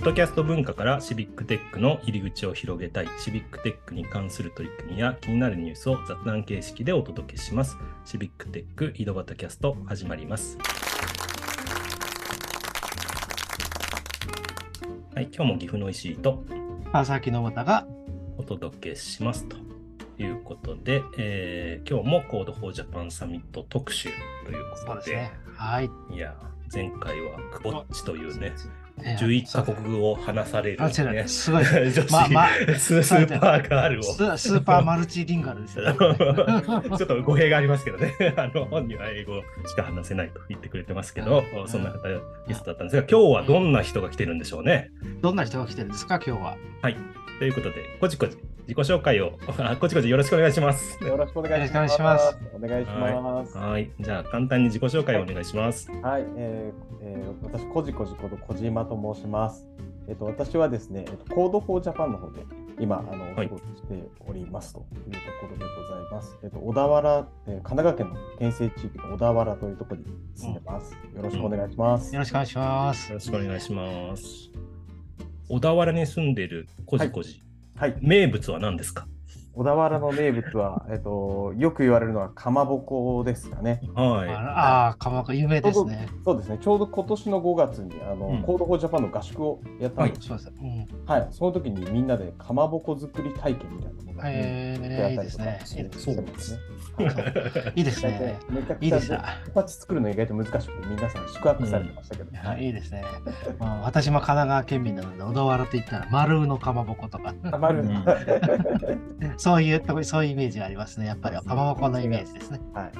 ッドキャスト文化からシビックテックの入り口を広げたい、シビックテックに関する取り組みや気になるニュースを雑談形式でお届けします。シビックテック井戸端キャスト始まります。はい、今日も岐阜の石井と川崎信太がお届けしますということで、えー今日も Code for Japan サミット特集ということで、ですね。はい。いや、前回はクボッチというね、えー11カ国語を話される、ね、すごい。女子、まあまあススーパーガールを。ススーパーマルチリンガルですよね。ちょっと語弊がありますけどね、あの本人は英語しか話せないと言ってくれてますけど、うんそんな方ゲストだったんですが、今日はどんな人が来てるんでしょうね。どんな人が来てるんですか、今日は。はい。ということで、こじこじ、自己紹介を、あこじこじよろしくお願いします。よろしくお願いします。よろしくお願いします。はい。じゃあ、簡単に自己紹介をお願いします。はい、えーえー私、こじこじこと小島と申します。えっと、私はですね、えっと、 Code for Japan の方で、今、あの、おはい仕事しておりますというところでございます。えっと、小田原、えー神奈川県の県西地域の小田原というところに住んでます。よろしくお願いします。よろしくお願いしますよ。ろしくお願いします。小田原に住んでるこじこじ、はい、はい。名物は何ですか？小田原の名物は、えっと、よく言われるのはかまぼこですかね。はああー、かまぼこ有名ですね。そうですね、ちょうど今年の5月にあの、うん Code for Japan の合宿をやったんですそうです。うん。はい、その時にみんなでかまぼこ作り体験みたいなものをねえーやったりとかいいですねしてしてますね。いいですね。めちゃくいいですねちゃ形作るの意外と難しくて皆さん宿泊されてましたけど、いやいいですね。まあ、私も神奈川県民なので、小田原といったら丸のかまぼことか、たまる、うん そういうそういうイメージがありますね。やっぱりかまぼこのイメージですね。はい。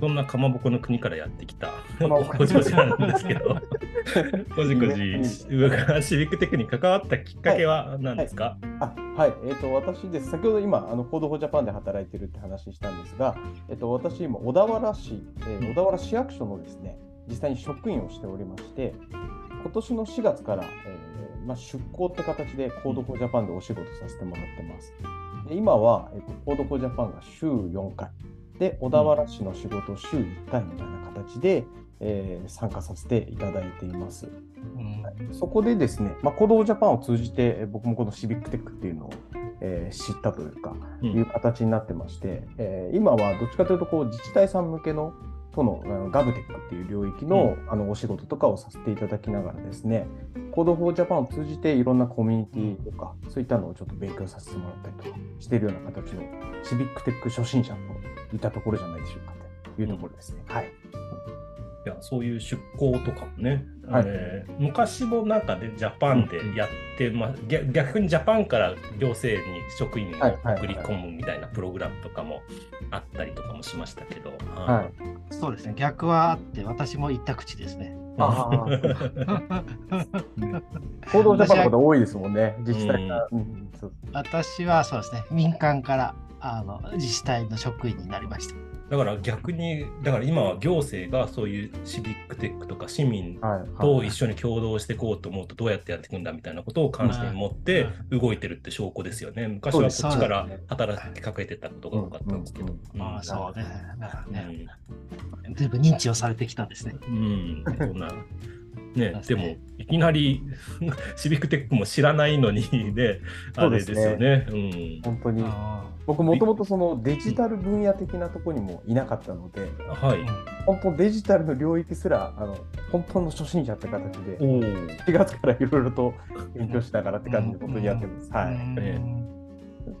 そんなかまぼこの国からやってきたこ。こじこじなんですけど、こじこじ、シビックテックに関わったきっかけは何ですか、あはい、えっ、と、私です。先ほど今、あの、 Code for Japan で働いてるって話したんですが、えっ、と、私今、小田原市、えー小田原市役所のですね、実際に職員をしておりまして、今年の4月から、えーまあ、出向って形で Code for Japan でお仕事させてもらってます。で今は、えっと、 Code for Japanが週4回、で、小田原市の仕事を週1回みたいな形で、えー参加させていただいています。うんそこでですね、まあ、コードジャパンを通じて、えー僕もこのシビックテックっていうのを、えー知ったというか、うんいう形になってまして、えー今はどっちかというとこう自治体さん向けのとのあの GovTech っていう領域の,、あのお仕事とかをさせていただきながらですね、コードフォージャパンを通じていろんなコミュニティとか、そういったのをちょっと勉強させてもらったりとかしているような形のシビックテック初心者といったところじゃないでしょうかというところですね。はい。いやそういう出向とかもね、はいえー昔もなんかでジャパンでやって、まあ、逆逆にジャパンから行政に職員をはいはいはい送り込むみたいなプログラムとかもあったりとかもしましたけど、はい。そうですね。逆はあって、私も一択地ですね。あコードジャパンの方多いですもんね、自治体が。うんそう私はそうですね。民間からあの自治体の職員になりました。だから逆に、だから今は行政がそういうシビックテックとか市民はいと一緒に共同していこうと思うとどうやってやっていくんだみたいなことを関心に持ってう動いてるって証拠ですよね。昔はこっちから働きかけてたことが多かったんですけど。うんうんああ、そうね。だからうね、ん全部認知をされてきたんですね。うん、そんな。ねそう、ですでねもいきなり シビックテックも知らないのにね、あれですよね。うん本当にあ僕もともとそのデジタル分野的なところにもいなかったので、はい。本当デジタルの領域すらあの本当の初心者って形でおお。4月からいろいろと勉強しながらって感じで本当にやってます。あはい。え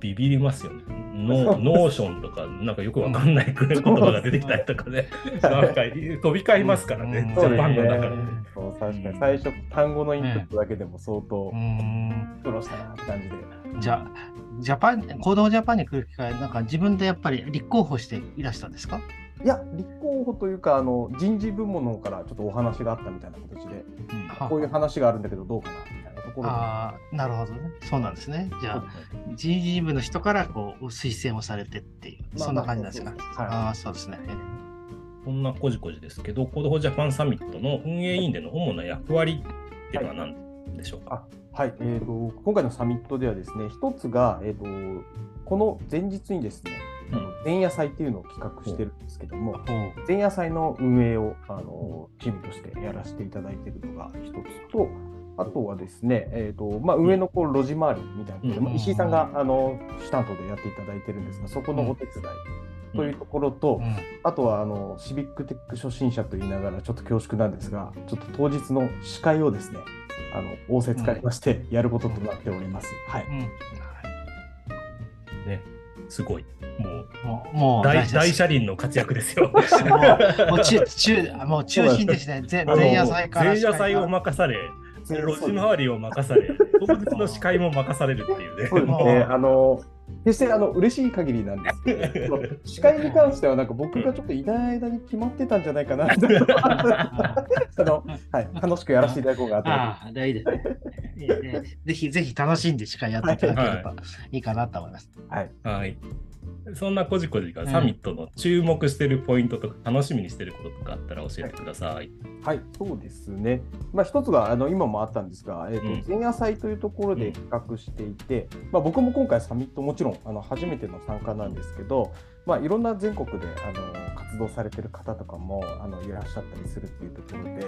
ビビりますよね。ノノーションとか、なんかよくわかんない言葉が出てきたりとかね、なんか飛び交いますからね、うん。ジャパンの中で。うん。そう確かに最初単語のインプットだけでも相当うん。苦労したなって感じで。じゃあ、ジャパン、行動ジャパンに来る機会、なんか自分でやっぱり立候補していらしたんですか？いや立候補というかあの人事部門の方からちょっとお話があったみたいな形でこういう話があるんだけどどうかなところで。ああ、なるほどね。そうなんですね。じゃあ、人事部の人からこう推薦をされてっていう、まあそんな感じなんですか？まあそうですはいああ、そうですね。こんなこじこじですけど、 Code for Japan Summit の運営委員での主な役割っていうのは何でしょうか？はい、えー、と今回のサミットではですね、一つが、えー、とこの前日にですね、あの前夜祭っていうのを企画してるんですけども、前夜祭の運営をあのチームとしてやらせていただいているのが一つと、あとはですね、えーとまあ、上のこうロジ回りみたいなうんまあ石井さんがあの主担当でやっていただいてるんですが、そこのお手伝いというところと、うんあとはあのシビックテック初心者と言いながらちょっと恐縮なんですが、ちょっと当日の司会をですね、あの仰せつかりまして、やることとなっております。はい。うんね、すごい。もうもう、大大車輪の活躍ですよ。もうもう中中もう中心ですね。前夜祭から前夜祭を任され、路地回りを任され、当日の司会も任されるっていうね。そうですね。あの決してあの嬉しい限りなんですけど、司会に関してはなんか僕がちょっといない間に決まってたんじゃないかなとあの、はい、楽しくやらせていただこうかなと。ああ、大事ですね。ぜひぜひ楽しんでしかやっていただければいいかなと思います。はい。はい。そんなこじこじがサミットの注目してるポイントとか、楽しみにしてることとかあったら教えてください。はい、そうですね。まあ、一つがあの今もあったんですが、えーとうん前夜祭というところで企画していて、まあ、僕も今回サミットもちろんあの初めての参加なんですけど、まあ、いろんな全国であの活動されてる方とかもあのいらっしゃったりするっていうところで、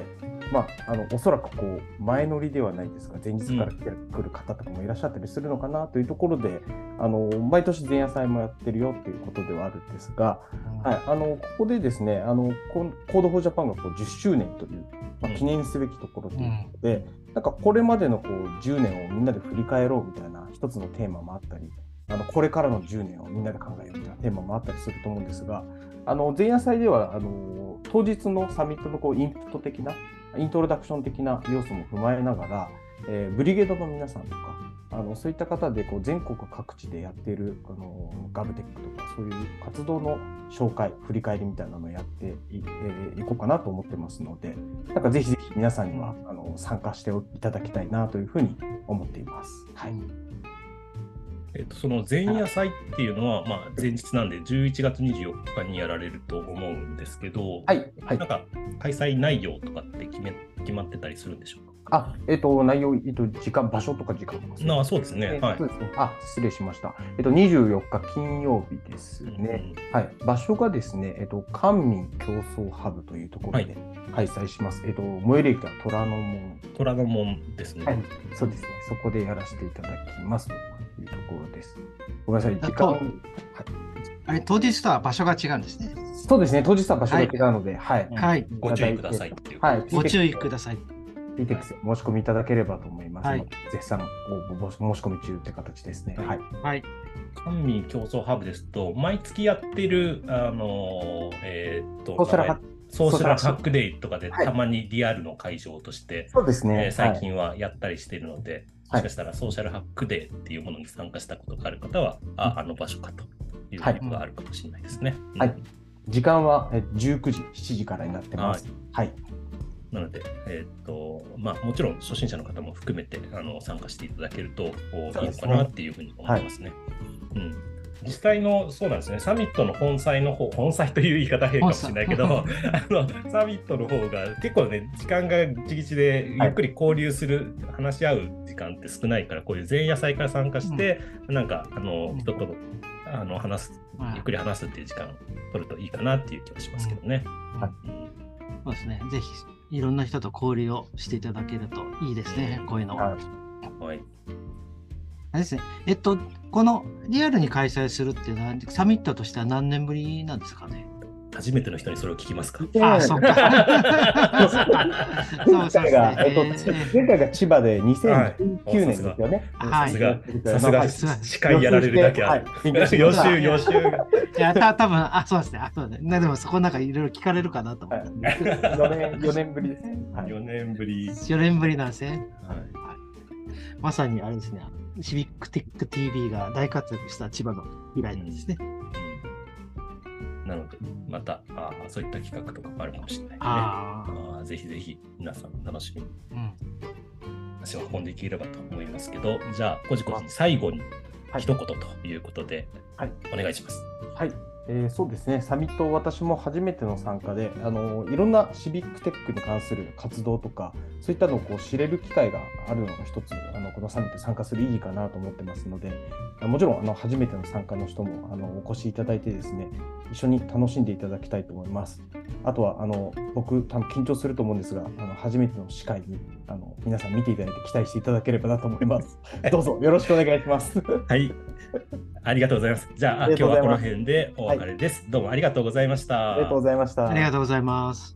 まあ、あのおそらくこう前乗りではないですが前日から来てくる方とかもいらっしゃったりするのかなというところで、あの毎年前夜祭もやってるよっていうことではあるんですが、はい、あのここでですね、あの Code for Japanがこう10周年という、まあ、うん。記念すべきところということで、なんかこれまでのこう10年をみんなで振り返ろうみたいな一つのテーマもあったり、あのこれからの10年をみんなで考えようみたいなテーマもあったりすると思うんですが、あの前夜祭ではあの当日のサミットのこうインプット的な、イントロダクション的な要素も踏まえながら、えーブリゲードの皆さんとか、あのそういった方でこう全国各地でやっているあのガブテックとかそういう活動の紹介、振り返りみたいなのをやってい,、えーいこうかなと思ってますので、なんかぜひぜひ皆さんにはあの参加していただきたいなというふうに思っています。はい。えっと、その前夜祭っていうのは、まあ、前日なんで11月24日にやられると思うんですけど、はい。はいなん。か開催内容とかって決め決まってたりするんでしょうか？あ、えっ、と、内容、えっ、と、時間、場所とか時間とかなあそうですね。えーはいそうですね。あ、失礼しました。えっ、と、24日金曜日ですね。はい。場所がですね、えっ、と、官民競争ハブというところで開催します。えっ、と、最寄り駅は虎ノ門。虎ノ門ですね。はい。そうですね。そこでやらせていただきますというところです。ごめんなさい。時と間。あれ、当日とは場所が違うんですね。そうですね。当日は場所が違うので、はい。はい。ご注意ください。はい。ご注意ください。PTEX 申し込みいただければと思いますので、はい絶賛応募申し込み中って形ですね。はい。はい。官民競争ハブですと、毎月やってる、あのーえーっと、ソーシソーシャルハックデイとかではいたまにリアルの会場として、そうですね。えー最はい近はやったりしているので、はいもしかしたらソーシャルハックデーっていうものに参加したことがある方は、ああの場所かということがあるかもしれないですね。はいうん時間はえ19時、7時からになってます。はい。なので、えーっとまあ、もちろん初心者の方も含めてあの参加していただけるとおいいのかなっていうふうに思いますね。うん実際の、そうなんですね、サミットの本祭の方、本祭という言い方変かもしれないけど、あのサミットの方が結構ね、時間がじぎちでゆっくり交流する、話し合う時間って少ないから、こういう前夜祭から参加して、なんか、あのうん人とあの話す、ゆっくり話すっていう時間を取るといいかなっていう気はしますけどね。はいうんそうですね。ぜひ、いろんな人と交流をしていただけるといいですね。こういうのは。はいはいあれですね。えっと、このリアルに開催するっていうのは、サミットとしては何年ぶりなんですかね？初めての人にそれを聞きますか？ああ、そっか。そうそう前回が、えっとですね。前回が千葉ではい2019年ですよね。はいさすが、さすまあが司会やられるだけある。はい予習、予習が。いや、た多分あ、そうですね。あ、そうですね。でも、そこなんかいろいろ聞かれるかなと思はいって。4年、4年ぶりですね。はい4年ぶり。4年ぶりなんですね。はいまさにあれですね。シビックテック TV が大活躍した千葉の以来なんですね。うんなので、またあーそういった企画とかもあるかもしれないね。ああーぜひぜひ皆さん楽しみに。足を運んでいければと思いますけど、じゃあ、こじこじ最後にはい一言ということで、はいお願いします。はい。えー、そうですね、サミット、私も初めての参加で、あのいろんなシビックテックに関する活動とか、そういったのをこう知れる機会があるのが一つ、あのこのサミット参加する意義かなと思ってますので、もちろんあの初めての参加の人もあのお越しいただいてですね、一緒に楽しんでいただきたいと思います。あとはあの僕、多分緊張すると思うんですが、あの初めての司会にあの皆さん見ていただいて期待していただければなと思います。どうぞよろしくお願いします。はい、ありがとうございます。じゃあ今日はこの辺でお別れです、はい、どうもありがとうございました。ありがとうございました。ありがとうございます。